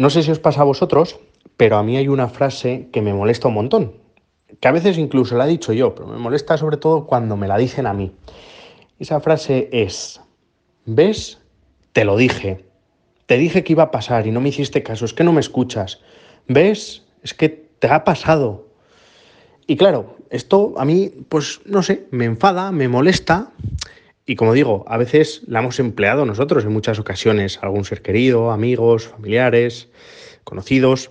No sé si os pasa a vosotros, pero a mí hay una frase que me molesta un montón, que a veces incluso la he dicho yo, pero me molesta sobre todo cuando me la dicen a mí. Esa frase es, ¿ves? Te lo dije. Te dije que iba a pasar y no me hiciste caso, es que no me escuchas. ¿Ves? Es que te ha pasado. Y claro, esto a mí, pues no sé, me enfada, me molesta. Y como digo, a veces la hemos empleado nosotros en muchas ocasiones, algún ser querido, amigos, familiares, conocidos.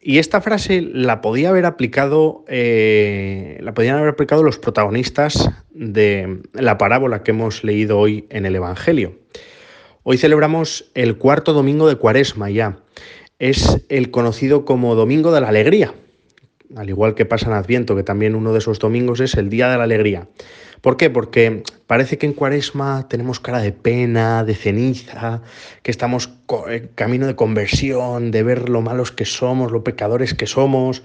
Y esta frase la podía haber aplicado, eh, la podían haber aplicado los protagonistas de la parábola que hemos leído hoy en el Evangelio. Hoy celebramos el cuarto domingo de Cuaresma ya. Es el conocido como Domingo de la Alegría, al igual que pasa en Adviento, que también uno de esos domingos es el Día de la Alegría. ¿Por qué? Porque parece que en Cuaresma tenemos cara de pena, de ceniza, que estamos en camino de conversión, de ver lo malos que somos, lo pecadores que somos,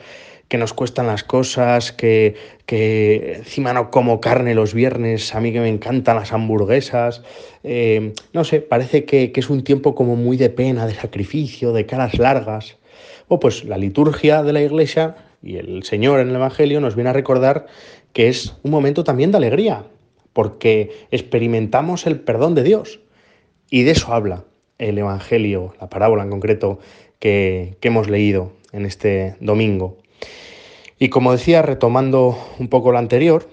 que nos cuestan las cosas, que, que encima no como carne los viernes, a mí que me encantan las hamburguesas. Eh, no sé, parece que, que es un tiempo como muy de pena, de sacrificio, de caras largas. O pues la liturgia de la iglesia y el Señor en el Evangelio nos viene a recordar que es un momento también de alegría, porque experimentamos el perdón de Dios. Y de eso habla el Evangelio, la parábola en concreto que, hemos leído en este domingo. Y como decía, retomando un poco lo anterior,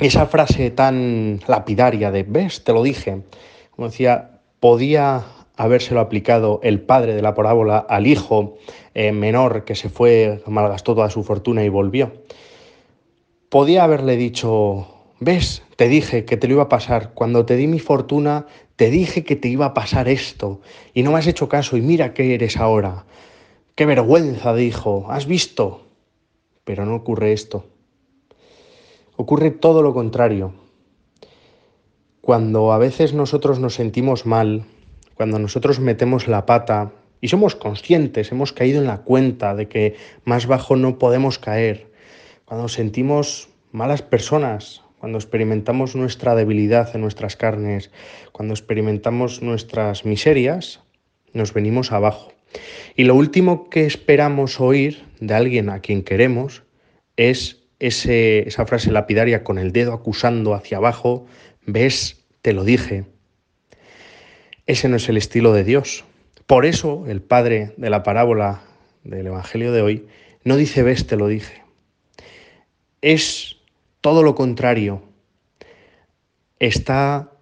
esa frase tan lapidaria de, ves, te lo dije, como decía, podía habérselo aplicado el padre de la parábola al hijo eh, menor que se fue, malgastó toda su fortuna y volvió. Podía haberle dicho, ves, te dije que te lo iba a pasar, cuando te di mi fortuna, te dije que te iba a pasar esto, y no me has hecho caso, y mira qué eres ahora. Qué vergüenza, dijo, ¿has visto? Pero no ocurre esto. Ocurre todo lo contrario. Cuando a veces nosotros nos sentimos mal, cuando nosotros metemos la pata y somos conscientes, hemos caído en la cuenta de que más bajo no podemos caer, cuando sentimos malas personas, cuando experimentamos nuestra debilidad en nuestras carnes, cuando experimentamos nuestras miserias, nos venimos abajo. Y lo último que esperamos oír de alguien a quien queremos es ese, esa frase lapidaria con el dedo acusando hacia abajo, ves, te lo dije, ese no es el estilo de Dios. Por eso el padre de la parábola del Evangelio de hoy no dice ves, te lo dije. Es todo lo contrario. Está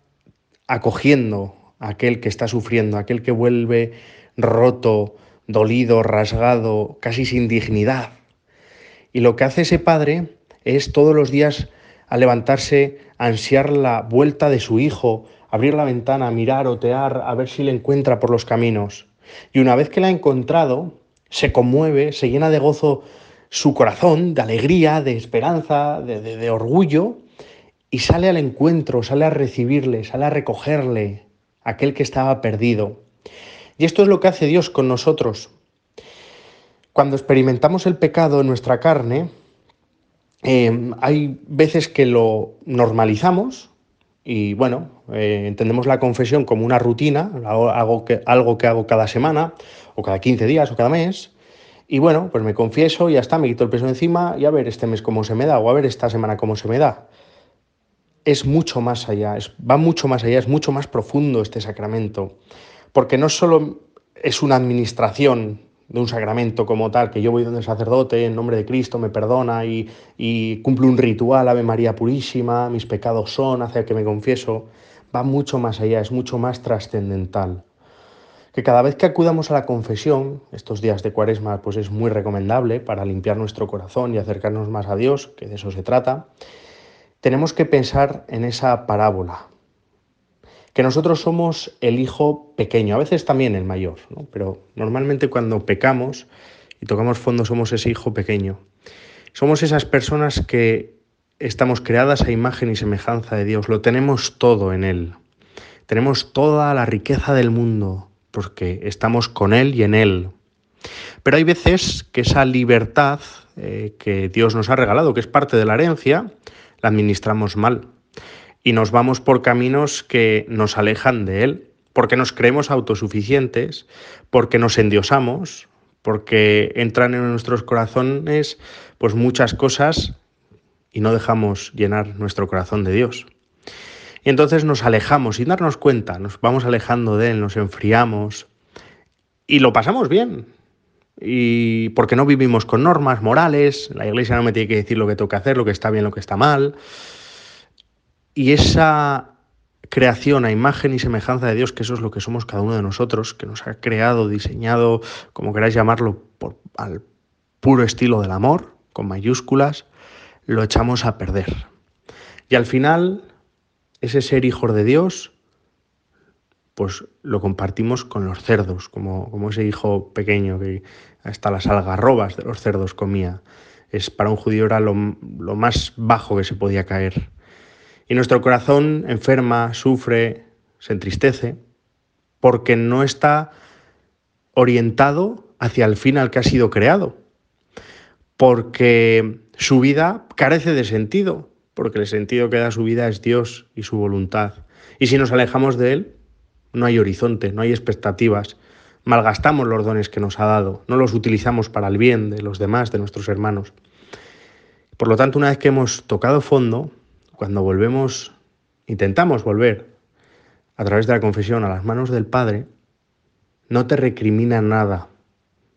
acogiendo a aquel que está sufriendo, a aquel que vuelve roto, dolido, rasgado, casi sin dignidad. Y lo que hace ese padre es todos los días a levantarse, ansiar la vuelta de su hijo, abrir la ventana, mirar, otear, a ver si le encuentra por los caminos. Y una vez que la ha encontrado, se conmueve, se llena de gozo su corazón, de alegría, de esperanza, de, orgullo, y sale al encuentro, sale a recibirle, sale a recogerle, aquel que estaba perdido. Y esto es lo que hace Dios con nosotros. Cuando experimentamos el pecado en nuestra carne, eh, hay veces que lo normalizamos, y bueno, eh, entendemos la confesión como una rutina, algo que, hago cada semana, o cada 15 días, o cada mes. Y bueno, pues me confieso y ya está, me quito el peso encima y a ver este mes cómo se me da, o a ver esta semana cómo se me da. Es mucho más allá, es, va mucho más allá, es mucho más profundo este sacramento. Porque no solo es una administración de un sacramento como tal, que yo voy donde el sacerdote en nombre de Cristo me perdona y, y cumplo un ritual, Ave María Purísima, mis pecados son, hace que me confieso, va mucho más allá, es mucho más trascendental. Que cada vez que acudamos a la confesión, estos días de cuaresma, pues es muy recomendable para limpiar nuestro corazón y acercarnos más a Dios, que de eso se trata, tenemos que pensar en esa parábola, que nosotros somos el hijo pequeño, a veces también el mayor, pero normalmente cuando pecamos y tocamos fondo somos ese hijo pequeño. Somos esas personas que estamos creadas a imagen y semejanza de Dios, lo tenemos todo en Él. Tenemos toda la riqueza del mundo porque estamos con Él y en Él. Pero hay veces que esa libertad eh, que Dios nos ha regalado, que es parte de la herencia, la administramos mal y nos vamos por caminos que nos alejan de Él porque nos creemos autosuficientes, porque nos endiosamos, porque entran en nuestros corazones pues muchas cosas y no dejamos llenar nuestro corazón de Dios. Y entonces nos alejamos sin darnos cuenta, nos vamos alejando de Él, nos enfriamos y lo pasamos bien. Y porque no vivimos con normas morales, la iglesia no me tiene que decir lo que tengo que hacer, lo que está bien, lo que está mal. Y esa creación a imagen y semejanza de Dios, que eso es lo que somos cada uno de nosotros, que nos ha creado, diseñado, como queráis llamarlo, por, al puro estilo del amor, con mayúsculas, lo echamos a perder. Y al final, ese ser hijos de Dios, pues lo compartimos con los cerdos, como, como ese hijo pequeño que hasta las algarrobas de los cerdos comía. Es, para un judío era lo, lo más bajo que se podía caer. Y nuestro corazón enferma, sufre, se entristece, porque no está orientado hacia el fin al que ha sido creado, porque su vida carece de sentido, porque el sentido que da su vida es Dios y su voluntad. Y si nos alejamos de Él, no hay horizonte, no hay expectativas, malgastamos los dones que nos ha dado, no los utilizamos para el bien de los demás, de nuestros hermanos. Por lo tanto, una vez que hemos tocado fondo, cuando volvemos, intentamos volver a través de la confesión a las manos del Padre, no te recrimina nada.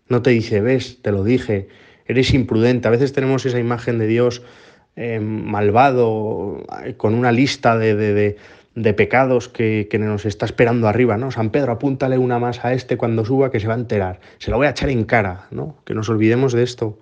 No te dice, ves, te lo dije, eres imprudente. A veces tenemos esa imagen de Dios eh, malvado, con una lista de, pecados que, que, nos está esperando arriba, ¿no? San Pedro, apúntale una más a este cuando suba que se va a enterar. Se lo voy a echar en cara, ¿no? Que nos olvidemos de esto.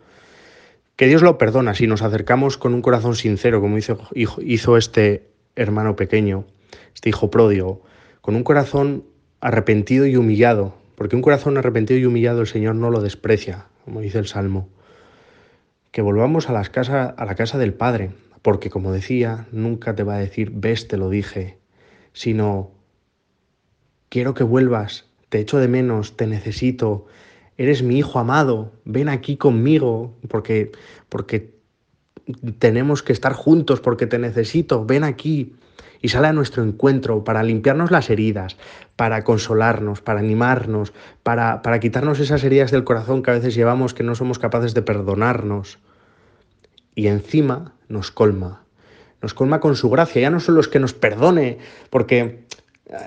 Que Dios lo perdona si nos acercamos con un corazón sincero, como hizo, hizo este hermano pequeño, este hijo pródigo, con un corazón arrepentido y humillado, porque un corazón arrepentido y humillado el Señor no lo desprecia, como dice el Salmo. Que volvamos a, las casa, a la casa del Padre, porque como decía, nunca te va a decir, ves, te lo dije, sino, quiero que vuelvas, te echo de menos, te necesito, eres mi hijo amado, ven aquí conmigo, porque, porque tenemos que estar juntos, porque te necesito, ven aquí. Y sale a nuestro encuentro para limpiarnos las heridas, para consolarnos, para animarnos, para, para quitarnos esas heridas del corazón que a veces llevamos que no somos capaces de perdonarnos. Y encima nos colma, nos colma con su gracia. Ya no solo es que nos perdone, porque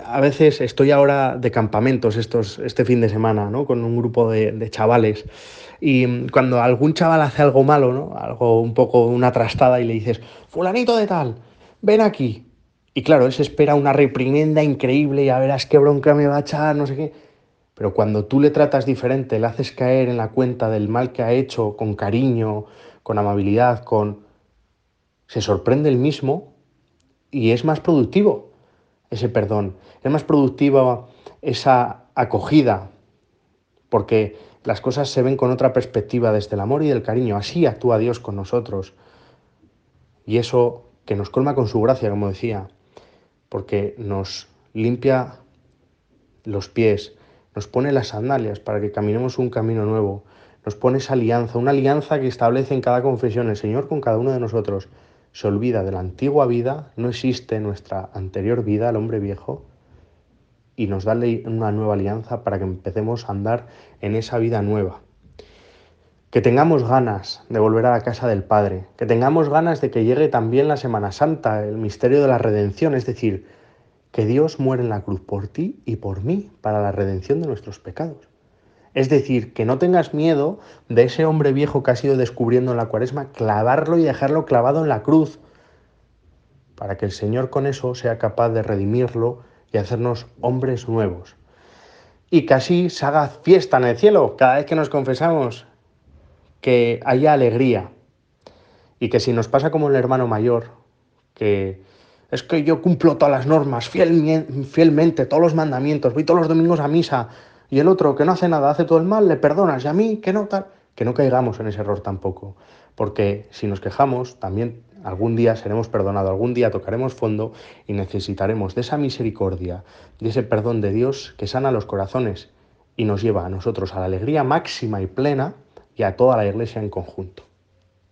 a veces estoy ahora de campamentos estos, este fin de semana, ¿no? Con un grupo de, chavales. Y cuando algún chaval hace algo malo, ¿no? Algo un poco, una trastada, y le dices, fulanito de tal, ven aquí. Y claro, él se espera una reprimenda increíble, ya verás qué bronca me va a echar, no sé qué. Pero cuando tú le tratas diferente, le haces caer en la cuenta del mal que ha hecho, con cariño, con amabilidad, con... se sorprende el mismo y es más productivo ese perdón. Es más productiva esa acogida, porque las cosas se ven con otra perspectiva desde el amor y del cariño. Así actúa Dios con nosotros. Y eso que nos colma con su gracia, como decía, porque nos limpia los pies, nos pone las sandalias para que caminemos un camino nuevo, nos pone esa alianza, una alianza que establece en cada confesión el Señor con cada uno de nosotros se olvida de la antigua vida, no existe nuestra anterior vida, el hombre viejo, y nos da una nueva alianza para que empecemos a andar en esa vida nueva. Que tengamos ganas de volver a la casa del Padre, que tengamos ganas de que llegue también la Semana Santa, el misterio de la redención, es decir, que Dios muere en la cruz por ti y por mí para la redención de nuestros pecados. Es decir, que no tengas miedo de ese hombre viejo que has ido descubriendo en la cuaresma, clavarlo y dejarlo clavado en la cruz, para que el Señor con eso sea capaz de redimirlo y hacernos hombres nuevos. Y que así se haga fiesta en el cielo cada vez que nos confesamos, que haya alegría. Y que si nos pasa como el hermano mayor, que es que yo cumplo todas las normas fielmente, todos los mandamientos, voy todos los domingos a misa, y el otro que no hace nada, hace todo el mal, le perdonas y a mí que no tal, que no caigamos en ese error tampoco, porque si nos quejamos, también algún día seremos perdonados, algún día tocaremos fondo y necesitaremos de esa misericordia, de ese perdón de Dios que sana los corazones y nos lleva a nosotros a la alegría máxima y plena y a toda la iglesia en conjunto.